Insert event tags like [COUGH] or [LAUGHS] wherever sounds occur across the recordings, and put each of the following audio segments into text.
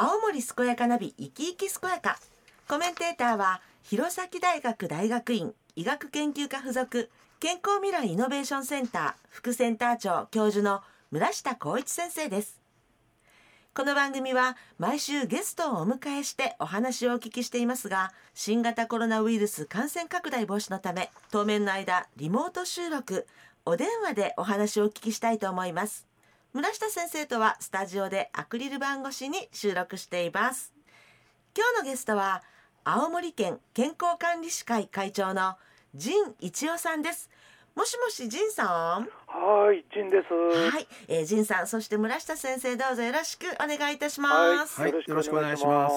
青森健やかナビ生き生き健やか。コメンテーターは弘前大学大学院医学研究科附属健康未来イノベーションセンター副センター長教授の村下光一先生です。この番組は毎週ゲストをお迎えしてお話をお聞きしていますが新型コロナウイルス感染拡大防止のため当面の間リモート収録お電話でお話をお聞きしたいと思います。村下先生とはスタジオでアクリル板越しに収録しています。今日のゲストは青森県健康管理士会会長の陣一夫さんです。もしもし陣さん？はい、陣です。はい、えー、陣さんそして村下先生どうぞよろしくお願いいたします、はいよろしくお願いします。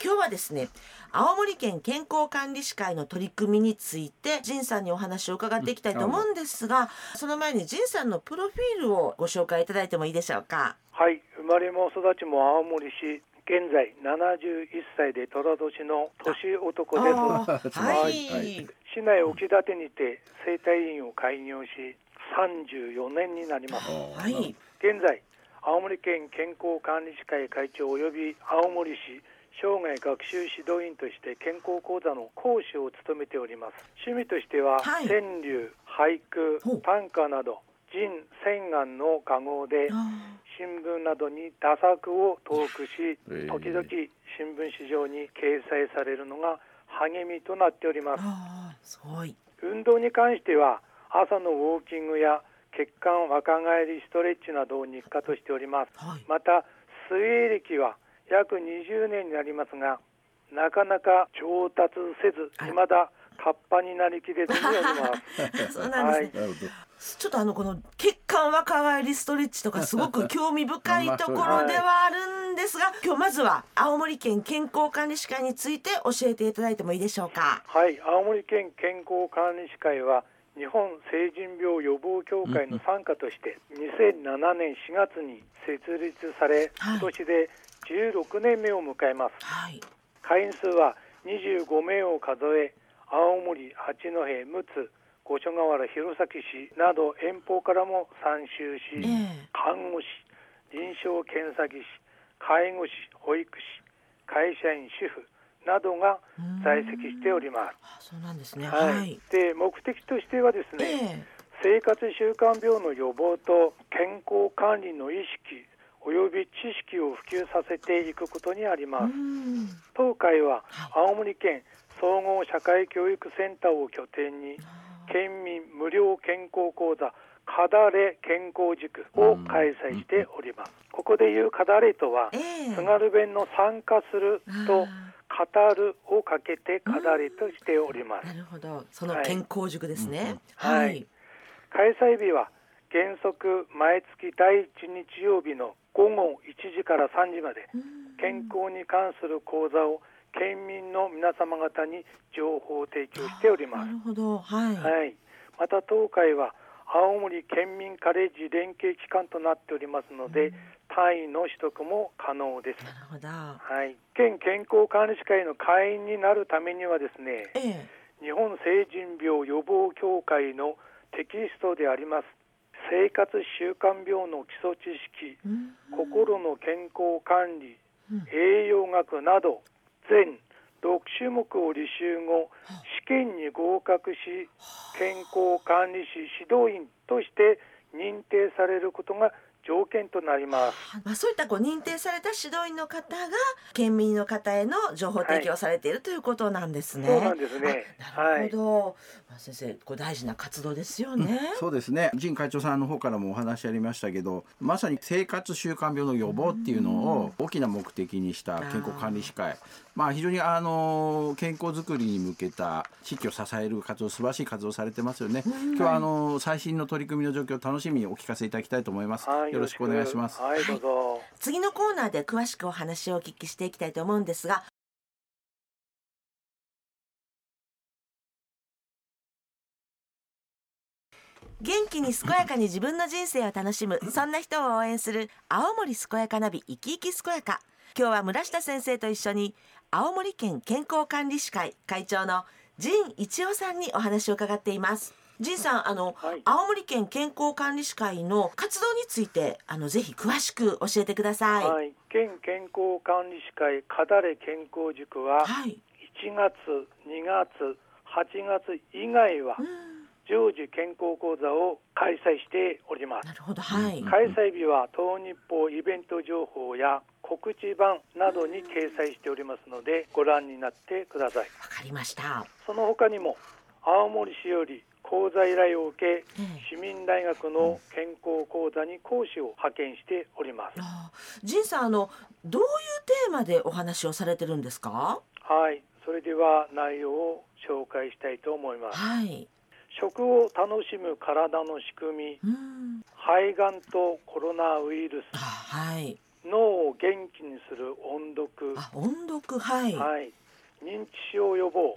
今日はですね青森県健康管理士会の取り組みについて陣さんにお話を伺っていきたいと思うんですが、その前に陣さんのプロフィールをご紹介いただいてもいいでしょうか？はい、生まれも育ちも青森市。現在71歳で寅年の年男です。ははい。い、市内沖立にて生態院を開業し34年になります。はい。現在青森県健康管理士会会長及び青森市生涯学習指導員として健康講座の講師を務めております。趣味としては、はい。川柳俳句短歌など人洗顔の画号であ新聞などに打作を投句しえー。時々新聞紙上に掲載されるのが励みとなっております。あーすごい。運動に関しては朝のウォーキングや血管若返りストレッチなどを日課としております。はい。また水泳歴は約20年になりますがなかなか上達せず未だカッパになりきれずにおります。[LAUGHS] そうなんですね、なるほどちょっとあのこの血管若返りストレッチとかすごく興味深いところではあるんですが今日まずは青森県健康管理士会について教えていただいてもいいでしょうか？はい青森県健康管理士会は日本成人病予防協会の傘下として2007年4月に設立されはい。今年で16年目を迎えます。はい。会員数は25名を数え青森八戸陸奥五所川原弘前市など遠方からも参集し、ええ。看護師臨床検査技師介護士保育士会社員主婦などが在籍しております。あそうなんですね。ははい。い、で目的としてはですえね、え生活習慣病の予防と健康管理の意識および知識を普及させていくことにあります。うん。当会ははい。青森県総合社会教育センターを拠点に県民無料健康講座かだれ健康塾を開催しております。ここでいうかだれとはええ。津軽弁の参加するとあ語るをかけてかだれとしております。ー。なるほど。そのはい健康塾ですね、はい。はい。開催日は原則毎月第1日曜日の午後1時から3時まで健康に関する講座を県民の皆様方に情報を提供しております。なるほど。はい、はい、また当会は青森県民カレッジ連携機関となっておりますので、単位の取得も可能です。なるほど。はい、県健康管理士会の会員になるためにはですね、ええ。日本成人病予防協会のテキストであります生活習慣病の基礎知識、うん。心の健康管理、うん。栄養学など全6種目を履修後試験に合格し健康管理士指導員として認定されることが条件となります。まあ、そういったこう認定された指導員の方が県民の方への情報提供をされているということなんですね。そうなんですね。あなるほど、まあ、先生これ大事な活動ですよね。そうですね。陣会長さんの方からもお話ありましたけどまさに生活習慣病の予防っていうのを大きな目的にした健康管理士会まあ非常にあの健康づくりに向けた地域を支える活動素晴らしい活動をされてますよね。今日はあの最新の取り組みの状況を楽しみにお聞かせいただきたいと思います、はいよろしくお願いします。はい、どうぞ。次のコーナーで詳しくお話をお聞きしていきたいと思うんですが。元気に健やかに自分の人生を楽しむそんな人を応援する青森健やかナビ生き生き健やか。今日は村下先生と一緒に青森県健康管理士会会長の陣一夫さんにお話を伺っています仁さんあの、はい青森県健康管理士会の活動についてあのぜひ詳しく教えてください。は。はいい、県健康管理士会かだれ健康塾は1月、2月、8月以外はうん常時健康講座を開催しております。なるほど。はい。開催日は東日報イベント情報や告知版などに掲載しておりますのでご覧になってください。わかりました。その他にも青森市より講座依頼を受けええ市民大学の健康講座に講師を派遣しております。仁さんあのどういうテーマでお話をされてるんですか？はい、それでは内容を紹介したいと思います。はい。食を楽しむ体の仕組み、うん。肺がんとコロナウイルあはい。ス、脳を元気にする音読、あ音読はい。はい、認知症予防、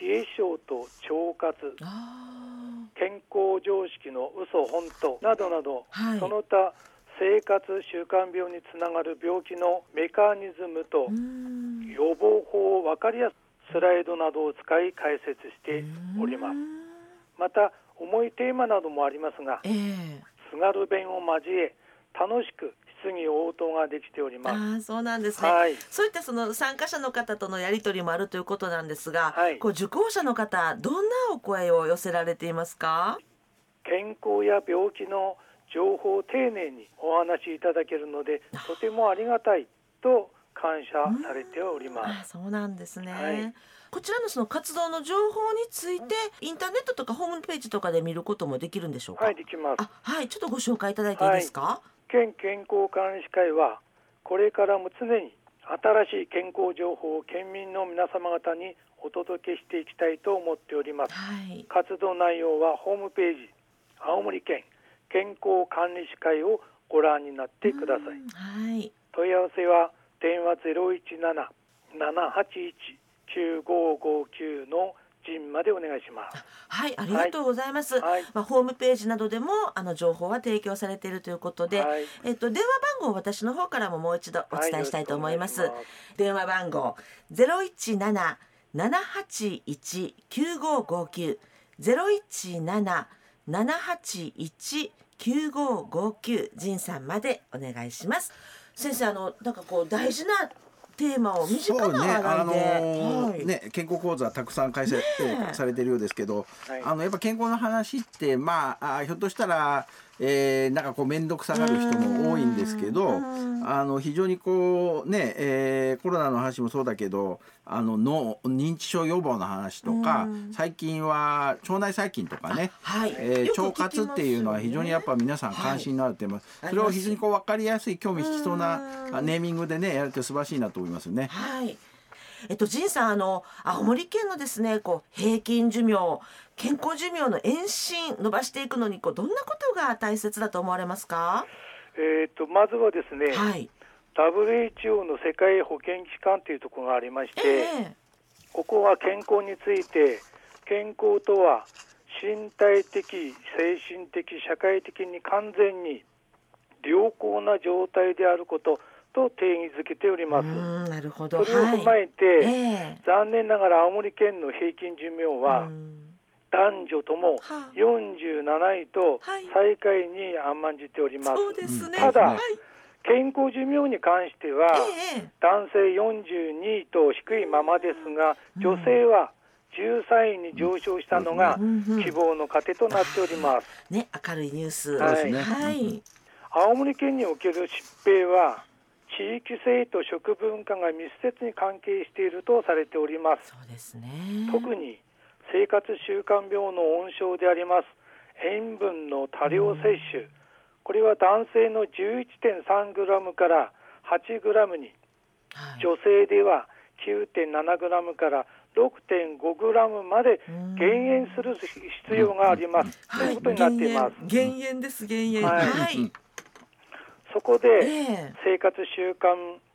冷え症と腸活、あ健康常識の嘘本当。などなど、はい。その他生活習慣病につながる病気のメカニズムと。予防法を分かりやすくスライドなどを使い解説しております。うん。また重いテーマなどもありますがええ。津軽弁を交え楽しく質疑応答ができております。そうなんですね、はい。そういったその参加者の方とのやり取りもあるということなんですが、はい。こう受講者の方どんなお声を寄せられていますか？健康や病気の情報を丁寧にお話しいただけるのでとてもありがたいと感謝されております。そうなんですね、はい。こちらのその活動の情報についてインターネットとかホームページとかで見ることもできるんでしょうか？はいできます。あはいちょっとご紹介いただいていいですか、県健康管理士会はこれからも常に新しい健康情報を県民の皆様方にお届けしていきたいと思っております。はい。活動内容はホームページ青森県健康管理士会をご覧になってください。うんはい。問い合わせは電話017-781-9559の陣までお願いしますはい、ありがとうございます。はいまあ、ホームページなどでも、あの情報は提供されているということで。はいえっと、電話番号私の方からももう一度お伝えしたいと思います。はいよろしく電話番号ゼロ一七七八一九五五九ゼロ一七七八一九五五九仁さんまでお願いします。先生、あの、なんかこう大事なテーマを身近な話題で。あのーはい。ね健康講座たくさん開催、[LAUGHS] されてるようですけど、はい。あのやっぱ健康の話ってまああひょっとしたら、えーなんかこう面倒くさがる人も多いんですけどうん。あの非常にこうね、えーコロナの話もそうだけどあの脳認知症予防の話とかうん。最近は腸内細菌とかねはい、えー腸活っていうのは非常にやっぱ皆さん関心のあるテーマ、はい。それを非常にこう分かりやすい興味引きそうなネーミングでねやると素晴らしいなと思いますね。はい。えっと、仁さん、あの、青森県のですね、こう、平均寿命。健康寿命の延伸、伸ばしていくのに、こう、どんなことが大切だと思われますか？えー、とまずはですね、はい。WHO の世界保健機関というところがありまして、ええここは健康について健康とは身体的精神的社会的に完全に良好な状態であることと定義づけておりうます。ん、なるほど。それを踏まはい。えて、ええ残念ながら青森県の平均寿命はうん男女ともはあ47位とはい最下位に甘んじております。そうですね。ただはい。健康寿命に関しては、ええ男性42位と低いままですが女性は13位に上昇したのが希望の糧となっておりますね、明るいニュース。そうですねはい。青森県における疾病は地域性と食文化が密接に関係しているとされておりますそうですね。特に生活習慣病の温床であります塩分の多量摂取これは男性の 11.3g から 8g にはい。女性では 9.7g から 6.5g まで減塩する必要があります、ということになっています。減塩減塩です減塩。はいはい。そこでええ生活習慣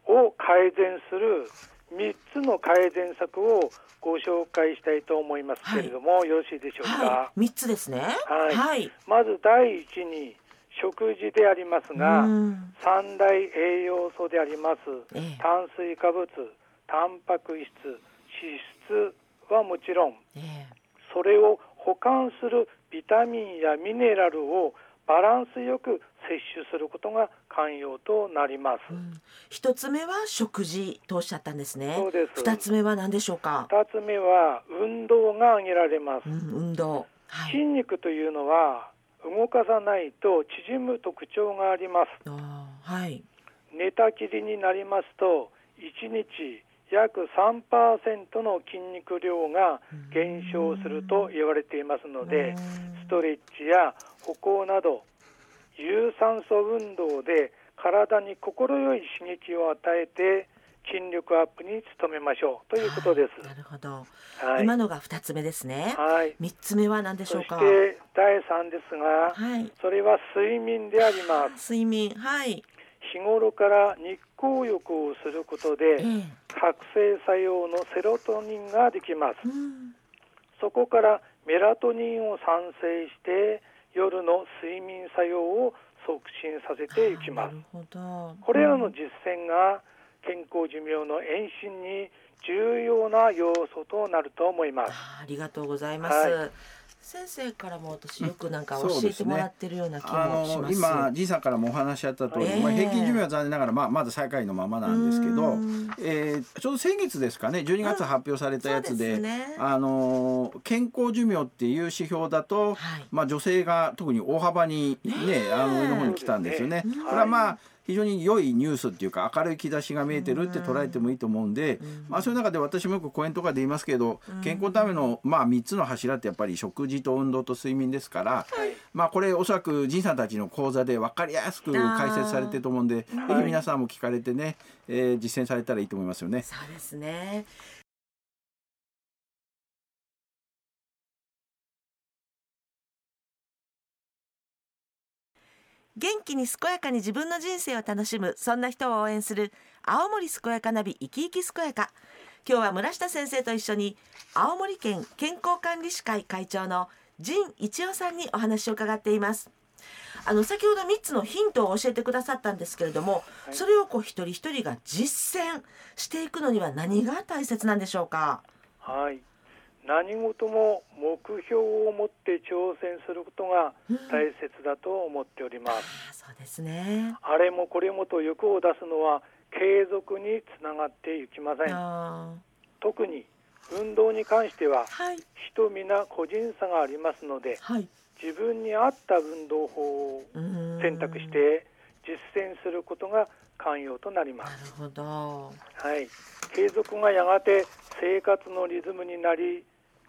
を改善する3つの改善策をご紹介したいと思いますけれども、よろしいでしょうか？はい。三つですね。はいはい。まず第一に食事でありますが、うん三大栄養素であります、ええ炭水化物、タンパク質、脂質はもちろん、ええそれを保管するビタミンやミネラルをバランスよく摂取することが肝要となります。一、つ目は食事とおっしゃったんですね。そうです二つ目は何でしょうか？二つ目は運動が挙げられます。うん、運動。はい。筋肉というのは動かさないと縮む特徴があります。はい。寝たきりになりますと1日約3%の筋肉量が減少すると言われていますのでストレッチや歩行など有酸素運動で体に心よい刺激を与えて筋力アップに努めましょうということです。なるほど。はい、今のが二つ目ですね。はい、三つ目は何でしょそうしか。て第3ですが、はい。それは睡眠であります。睡眠。はい。日頃から日光浴をすることでええ覚醒作用のセロトニンができますうん。そこからメラトニンを産生して夜の睡眠作用を促進させていきますあーなるほど。これらの実践が健康寿命の延伸に重要な要素となると思いますありがとうございます。はい先生からも私よくなんかうん教えてもらってるような気あのもします。今じいさんからもお話しあった通り、ええ。まあ、平均寿命は残念ながら、まあ、まだ最下位のままなんですけどうん、えーちょうど先月ですかね12月発表されたやつそうでですね。あの健康寿命っていう指標だと、はい。まあ、女性が特に大幅にねあの上の方に来たんですよね。これはまあ非常に良いニュースっていうか明るい兆しが見えてるって捉えてもいいと思うんで、まあ、そういう中で私もよく講演とかで言いますけど、健康のための、まあ、3つの柱ってやっぱり食事と運動と睡眠ですから、まあ、これおそらく仁さんたちの講座で分かりやすく解説されてると思うんでぜひ皆さんも聞かれてね、えー実践されたらいいと思いますよね。そうですね。元気に健やかに自分の人生を楽しむそんな人を応援する青森健やかナビ生き生き健やか。今日は村下先生と一緒に青森県健康管理士会会長の陣一夫さんにお話を伺っています。あの先ほど3つのヒントを教えてくださったんですけれども、はい。それをこう一人一人が実践していくのには何が大切なんでしょうか？はい何事も目標を持って挑戦することが大切だと思っております、あそうですね。あれもこれもと欲を出すのは継続につながっていきません。あ特に運動に関してはーはい。人皆個人差がありますのではい。自分に合った運動法を選択して実践することが肝要となります、なるほど。はい、継続がやがて生活のリズムになり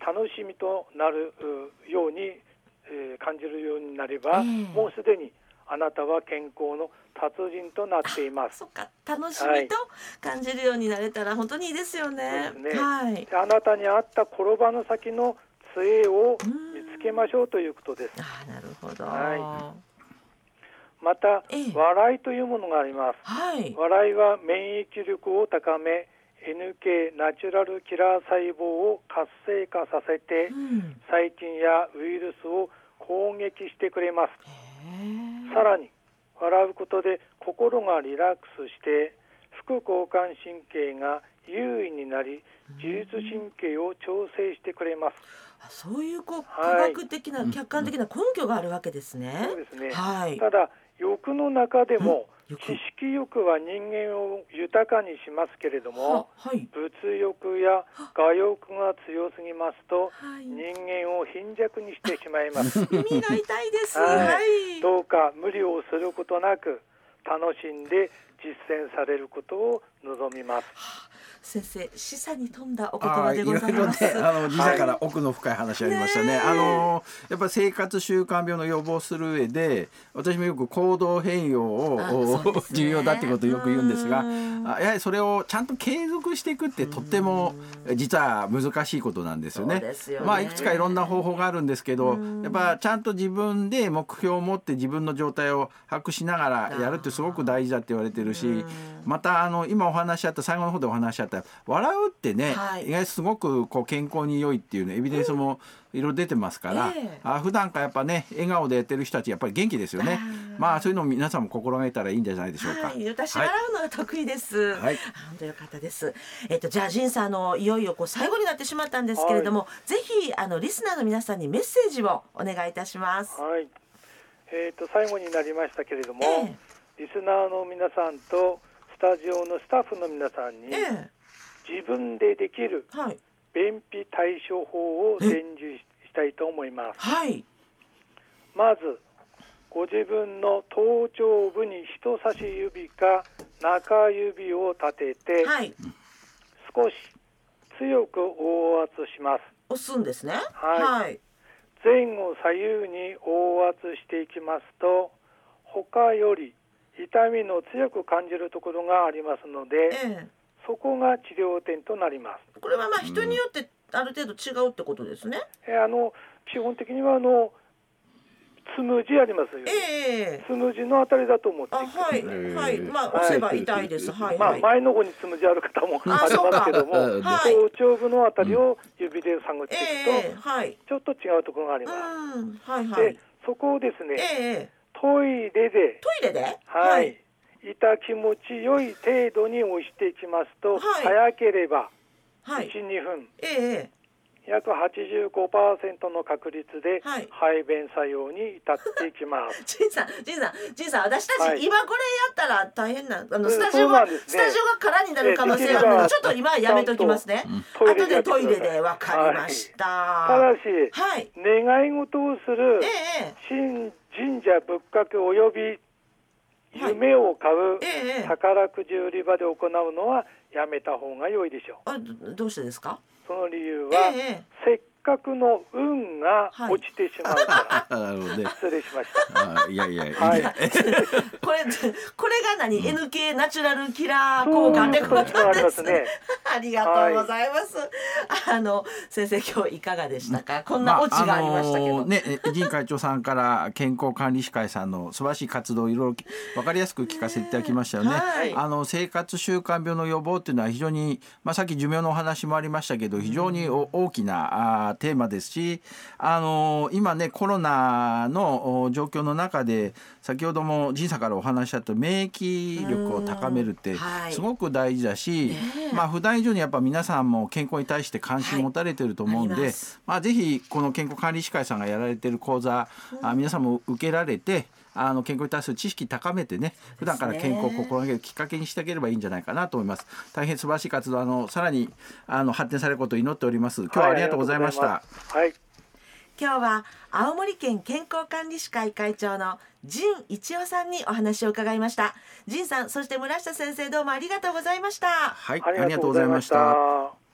楽しみとなるうように、えー感じるようになれば、ええ。もうすでにあなたは健康の達人となっています。そっか楽しみと感じるようになれたら本当にいいですよね。そうですね。はい。であなたに合った転ばぬ先の杖を見つけましょうということです。あーなるほど。はまた、ええ。笑いというものがあります。はい。笑いは免疫力を高め NK ナチュラルキラー細胞を活性化させてうん。細菌やウイルスを攻撃してくれます。さらに笑うことで心がリラックスして副交感神経が優位になり自律神経を調整してくれます。あそういうこう科はい。学的な、客観的な根拠があるわけですね。そうですね。はい。ただ欲の中でも知識欲は人間を豊かにしますけれどもははい。物欲や我欲が強すぎますとはい。人間を貧弱にしてしまいます [LAUGHS] 耳が痛いです。はいはい。どうか無理をすることなく楽しんで実践されることを望みます先生、示唆に富んだお言あ葉であいろいろねございます。あのから奥の深い話ありましたね。ねえ。あのやっぱり生活習慣病の予防する上で私もよく行動変容を、ね。重要だってことをよく言うんですがやはりそれをちゃんと継続していくってとっても実は難しいことなんですよね。よね。まあいくつかいろんな方法があるんですけどうん。やっぱちゃんと自分で目標を持って自分の状態を把握しながらやるってすごく大事だって言われてるしまたあの今お話しあった最後の方でお話しあった笑うってね、はい意外とすごくこう健康に良いっていうねエビデンスもいろいろ出てますから、ええあ普段からやっぱね笑顔でやってる人たちやっぱり元気ですよねまあそういうのを皆さんも心がけたらいいんじゃないでしょうか。はい。私はい笑うのが得意です。はいあ本当よかったです。えっとじゃあジンさんあのいよいよこう最後になってしまったんですけれども、ぜひあのリスナーの皆さんにメッセージをお願いいたします。はい。えっ、と最後になりましたけれども、えリスナーの皆さんとスタジオのスタッフの皆さんに、え自分でできる便秘対処法を伝授したいと思います。はい。まずご自分の頭頂部に人差し指か中指を立てて、はい。少し強く押圧します。押すんですね。はい。はい。前後左右に押圧していきますと他より痛みの強く感じるところがありますのでええそこが治療点となります。これはまあ人によってある程度違うってことですね。えあの基本的にはあのつむじありますよ、ね。ええつむじのあたりだと思ってあはいはいまあ押せば痛いです。はいまあはい。前の方につむじある方もあありますけども、はい頭頂部のあたりを指で探っていええくと、はい。ちょっと違うところがありうます。んはいはでい。そこをですね、ええトイレでトイレで？はい、痛気持ちよい程度に押していきますと、はい。早ければはい。1、2分。ええ約85%の確率ではい。排便作用に至っていきます。[LAUGHS] ジンさん、ジンさん、ジンさん、私たち、はい。今これやったら大変な、あのうんスタジオが、ね。スタジオが空になる可能性があるので、ちょっと今はやめときますね。後でトイレでわかりました。ただし、はい。願い事をするええ神神社仏閣および夢を買うええ宝くじ売り場で行うのはやめた方が良いでしょう。あ、どどうしてですか？その理由えは、えせっかくの運がはい落ちてしまうから、[LAUGHS] なるほどね。失礼しました。[LAUGHS] あいやいや、はい [LAUGHS] これ、これが何、NK ナチュラルキラー効果ってことでますすねね。ありがとうございます。あの、先生、今日いかがでしたか？こんなオチがありましたけど。あのね、陣会長さんから健康管理士会さんの素晴らしい活動をいろいろ分かりやすく聞かせていただきましたよね。はいあの生活習慣病の予防っていうのは非常に、まあ、さっき寿命のお話もありましたけど非常にお大きなテーマですし、あの今ねコロナのお状況の中で先ほども陣さんからお話しあった免疫力を高めるってはい。すごく大事だし、まあ普段以上にやっぱ皆さんも健康に対して関心持たれてると思うんで、はいありまあ、ぜひこの健康管理士会さんがやられてる講座、あ皆さんも受けられてあの健康に対する知識高めてね普段から健康を心がけるきっかけにしてあげればいいんじゃないかなと思います。大変素晴らしい活動あのさらにあの発展されることを祈っております。今日はありがとうございました。はい今日は青森県健康管理士会会長の陣一夫さんにお話を伺いました。陣さんそして村下先生どうもありがとうございました。はい、ありがとうございました。